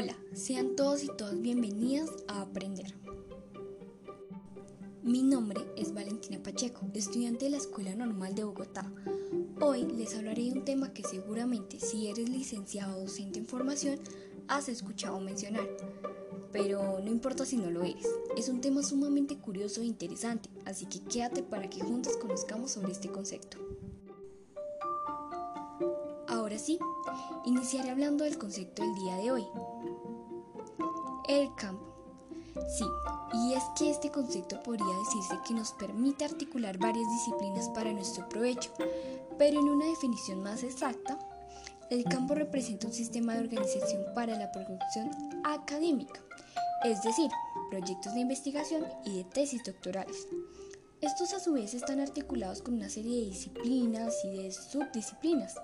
Hola, sean todos y todas bienvenidas a Aprender. Mi nombre es Valentina Pacheco, estudiante de la Escuela Normal de Bogotá. Hoy les hablaré de un tema que seguramente si eres licenciado o docente en formación has escuchado mencionar, pero no importa si no lo eres. Es un tema sumamente curioso e interesante, así que quédate para que juntos conozcamos sobre este concepto. Ahora sí, iniciaré hablando del concepto del día de hoy. El campo. Sí, y es que este concepto podría decirse que nos permite articular varias disciplinas para nuestro provecho, pero en una definición más exacta, el campo representa un sistema de organización para la producción académica, es decir, proyectos de investigación y de tesis doctorales. Estos a su vez están articulados con una serie de disciplinas y de subdisciplinas,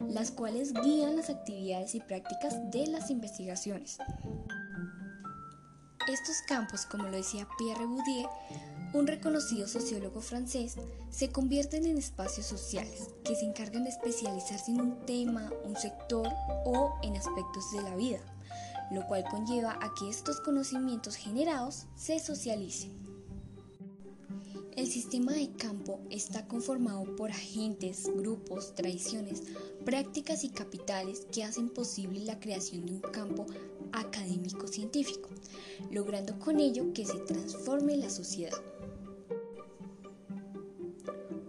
las cuales guían las actividades y prácticas de las investigaciones. Estos campos, como lo decía Pierre Boudier, un reconocido sociólogo francés, se convierten en espacios sociales que se encargan de especializarse en un tema, un sector o en aspectos de la vida, lo cual conlleva a que estos conocimientos generados se socialicen. El sistema de campo está conformado por agentes, grupos, tradiciones, prácticas y capitales que hacen posible la creación de un campo académico-científico, logrando con ello que se transforme la sociedad.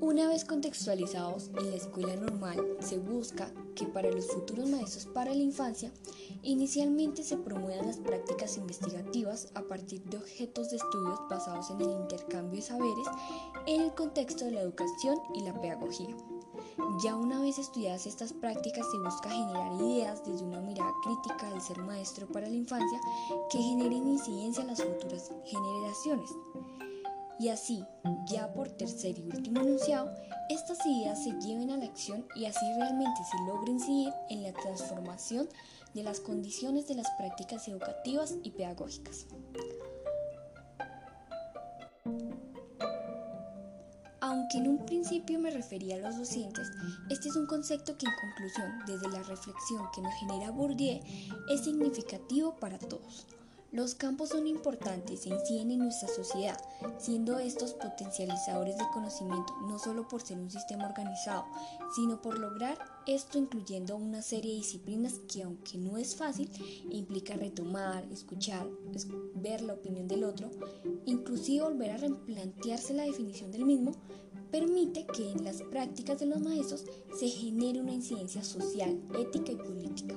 Una vez contextualizados en la escuela normal, se busca que para los futuros maestros para la infancia, inicialmente se promuevan las prácticas investigativas a partir de objetos de estudios basados en el intercambio de saberes en el contexto de la educación y la pedagogía. Ya una vez estudiadas estas prácticas se busca generar ideas desde una mirada crítica del ser maestro para la infancia que generen incidencia en las futuras generaciones y así, ya por tercer y último enunciado, estas ideas se lleven a la acción y así realmente se logre incidir en la transformación de las condiciones de las prácticas educativas y pedagógicas. Aunque en un principio me refería a los docentes, este es un concepto que en conclusión, desde la reflexión que nos genera Bourdieu, es significativo para todos. Los campos son importantes e inciden en nuestra sociedad, siendo estos potencializadores de conocimiento no solo por ser un sistema organizado, sino por lograr esto incluyendo una serie de disciplinas que aunque no es fácil, implica retomar, escuchar, ver la opinión del otro, inclusive volver a replantearse la definición del mismo, permite que en las prácticas de los maestros se genere una incidencia social, ética y política.